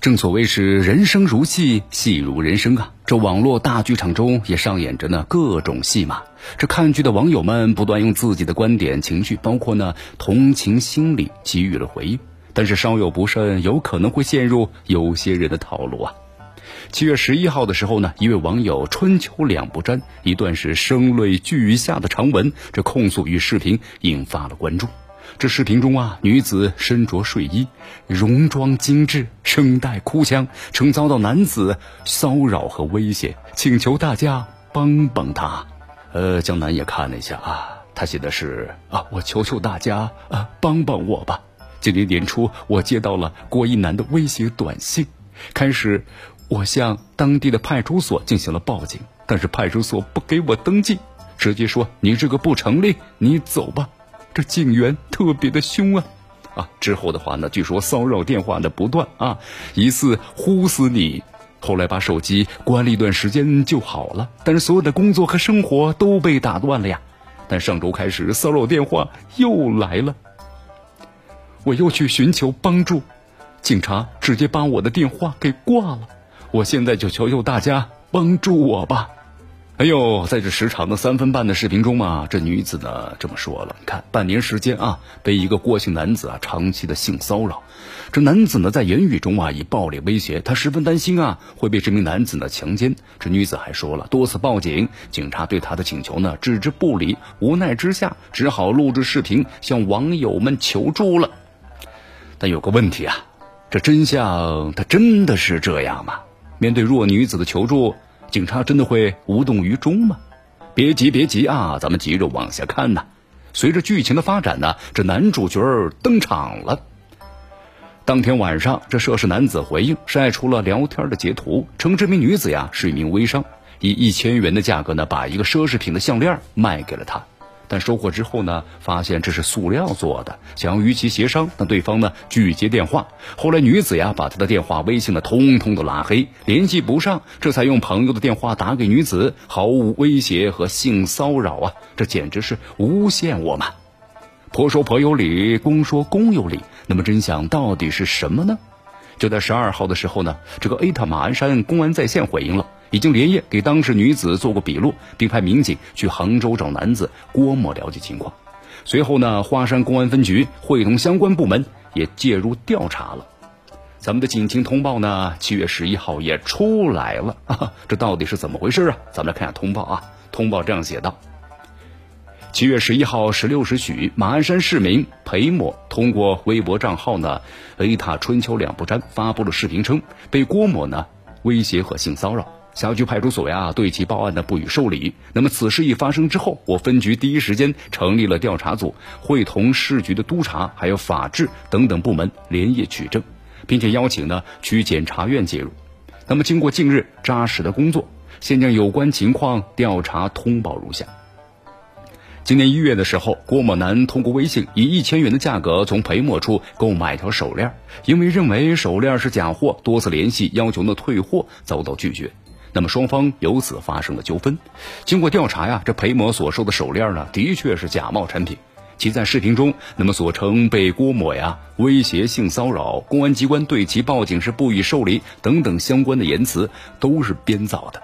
正所谓是人生如戏，戏如人生啊！这网络大剧场中也上演着呢各种戏码。这看剧的网友们不断用自己的观点、情绪，包括呢同情心理，给予了回应。但是稍有不慎，有可能会陷入有些人的套路啊。七月十一号的时候呢，一位网友春秋两不沾，一段是声泪俱下的长文，这控诉与视频引发了关注。这视频中啊，女子身着睡衣，戎装精致，声带哭腔，称遭到男子骚扰和威胁，请求大家帮帮她。呃，江南也看了一下啊，他写的是啊，我求求大家啊，帮帮我吧。今年年初，我接到了郭一男的威胁短信，开始我向当地的派出所进行了报警，但是派出所不给我登记，直接说你这个不成立，你走吧。这警员特别的凶啊，啊！之后的话呢，据说骚扰电话呢不断啊，疑似呼死你。后来把手机关了一段时间就好了，但是所有的工作和生活都被打断了呀。但上周开始骚扰电话又来了，我又去寻求帮助，警察直接把我的电话给挂了。我现在就求求大家帮助我吧。哎呦，在这时长的三分半的视频中嘛，这女子呢这么说了：，你看，半年时间啊，被一个郭姓男子啊长期的性骚扰。这男子呢在言语中啊以暴力威胁，她十分担心啊会被这名男子呢强奸。这女子还说了多次报警，警察对她的请求呢置之不理，无奈之下只好录制视频向网友们求助了。但有个问题啊，这真相它真的是这样吗？面对弱女子的求助。警察真的会无动于衷吗？别急，别急啊，咱们急着往下看呢。随着剧情的发展呢，这男主角登场了。当天晚上，这涉事男子回应晒出了聊天的截图，称这名女子呀是一名微商，以一千元的价格呢，把一个奢侈品的项链卖给了他。但收货之后呢，发现这是塑料做的，想要与其协商，但对方呢拒接电话。后来女子呀把他的电话、微信呢通通都拉黑，联系不上，这才用朋友的电话打给女子，毫无威胁和性骚扰啊，这简直是诬陷我嘛！婆说婆有理，公说公有理，那么真相到底是什么呢？就在十二号的时候呢，这个 A 塔马鞍山公安在线回应了。已经连夜给当事女子做过笔录，并派民警去杭州找男子郭某了解情况。随后呢，花山公安分局会同相关部门也介入调查了。咱们的警情通报呢，七月十一号也出来了。这到底是怎么回事啊？咱们来看下通报啊。通报这样写道：七月十一号十六时许，马鞍山市民裴某通过微博账号呢 “A 塔春秋两不沾”发布了视频，称被郭某呢威胁和性骚扰。辖区派出所呀，对其报案呢不予受理。那么此事一发生之后，我分局第一时间成立了调查组，会同市局的督察、还有法制等等部门连夜取证，并且邀请呢区检察院介入。那么经过近日扎实的工作，现将有关情况调查通报如下。今年一月的时候，郭某男通过微信以一千元的价格从裴某处购买一条手链，因为认为手链是假货，多次联系要求呢退货，遭到拒绝。那么双方由此发生了纠纷。经过调查呀，这裴某所售的手链呢，的确是假冒产品。其在视频中，那么所称被郭某呀威胁性骚扰，公安机关对其报警是不予受理等等相关的言辞都是编造的。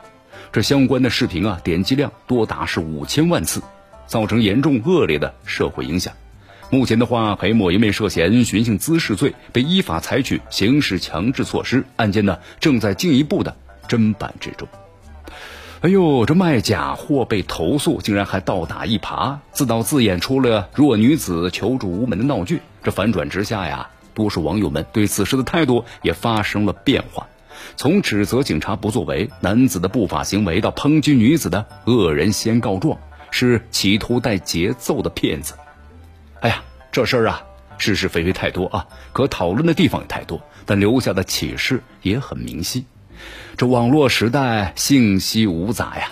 这相关的视频啊，点击量多达是五千万次，造成严重恶劣的社会影响。目前的话，裴某因为涉嫌寻衅滋事罪，被依法采取刑事强制措施，案件呢正在进一步的。砧板之中，哎呦，这卖假货被投诉，竟然还倒打一耙，自导自演出了弱女子求助无门的闹剧。这反转之下呀，多数网友们对此事的态度也发生了变化，从指责警察不作为、男子的不法行为，到抨击女子的恶人先告状，是企图带节奏的骗子。哎呀，这事儿啊，是是非非太多啊，可讨论的地方也太多，但留下的启示也很明晰。这网络时代信息无杂呀，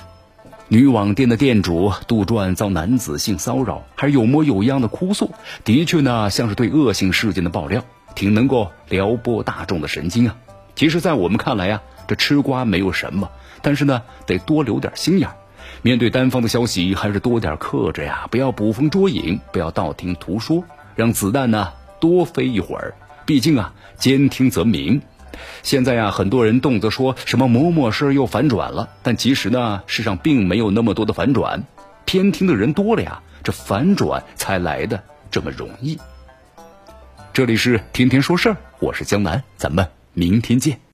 女网店的店主杜撰遭男子性骚扰，还有模有样的哭诉，的确呢像是对恶性事件的爆料，挺能够撩拨大众的神经啊。其实，在我们看来呀，这吃瓜没有什么，但是呢，得多留点心眼。面对单方的消息，还是多点克制呀，不要捕风捉影，不要道听途说，让子弹呢多飞一会儿。毕竟啊，兼听则明。现在呀，很多人动辄说什么某某事又反转了，但其实呢，世上并没有那么多的反转，偏听的人多了呀，这反转才来的这么容易。这里是天天说事儿，我是江南，咱们明天见。